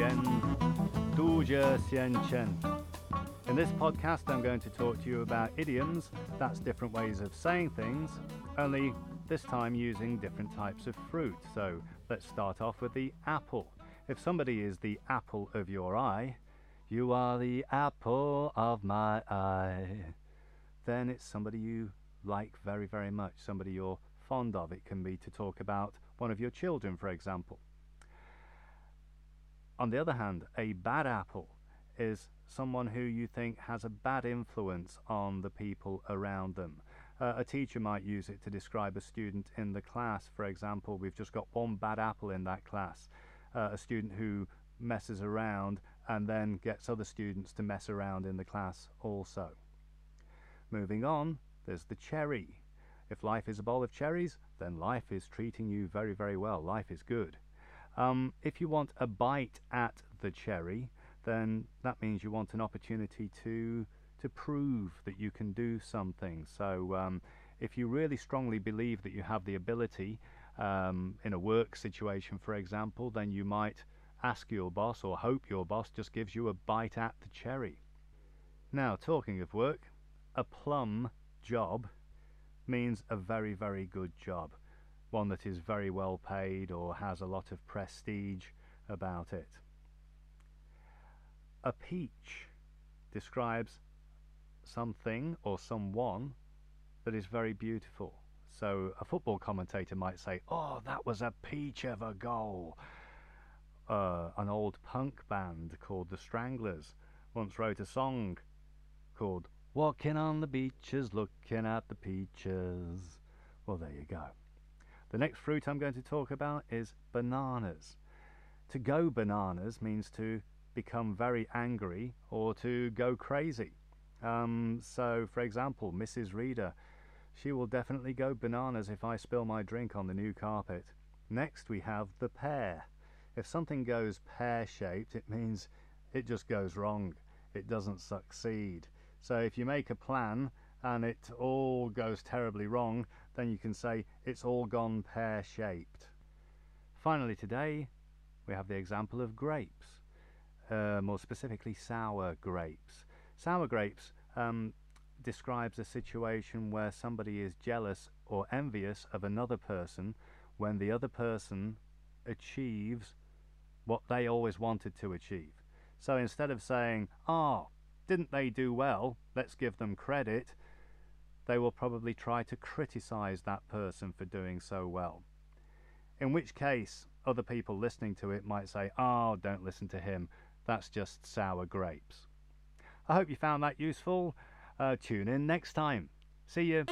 Duja Xian Chen. In this podcast, I'm going to talk to you about idioms, that's different ways of saying things, only this time using different types of fruit. So let's start off with the apple. If somebody is the apple of your eye, you are the apple of my eye, then it's somebody you like very, very much, somebody you're fond of. It can be to talk about one of your children, for example. On the other hand, a bad apple is someone who you think has a bad influence on the people around them. Uh, a teacher might use it to describe a student in the class. For example, we've just got one bad apple in that class. Uh, a student who messes around and then gets other students to mess around in the class also. Moving on, there's the cherry. If life is a bowl of cherries, then life is treating you very, very well. Life is good. Um, if you want a bite at the cherry, then that means you want an opportunity to to prove that you can do something. So um, if you really strongly believe that you have the ability um, in a work situation, for example, then you might ask your boss or hope your boss just gives you a bite at the cherry. Now, talking of work, a plum job means a very, very good job one that is very well paid or has a lot of prestige about it. A peach describes something or someone that is very beautiful. So a football commentator might say, Oh, that was a peach of a goal. Uh, an old punk band called the Stranglers once wrote a song called Walking on the Beaches, Looking at the Peaches. Well, there you go. The next fruit I'm going to talk about is bananas. To go bananas means to become very angry or to go crazy. Um, so, for example, Mrs. Reader, she will definitely go bananas if I spill my drink on the new carpet. Next, we have the pear. If something goes pear shaped, it means it just goes wrong. It doesn't succeed. So, if you make a plan and it all goes terribly wrong, then you can say it's all gone pear shaped. Finally, today we have the example of grapes, uh, more specifically, sour grapes. Sour grapes um, describes a situation where somebody is jealous or envious of another person when the other person achieves what they always wanted to achieve. So instead of saying, Oh, didn't they do well? Let's give them credit they will probably try to criticize that person for doing so well. In which case, other people listening to it might say, Oh, don't listen to him, that's just sour grapes. I hope you found that useful. Uh, tune in next time. See you.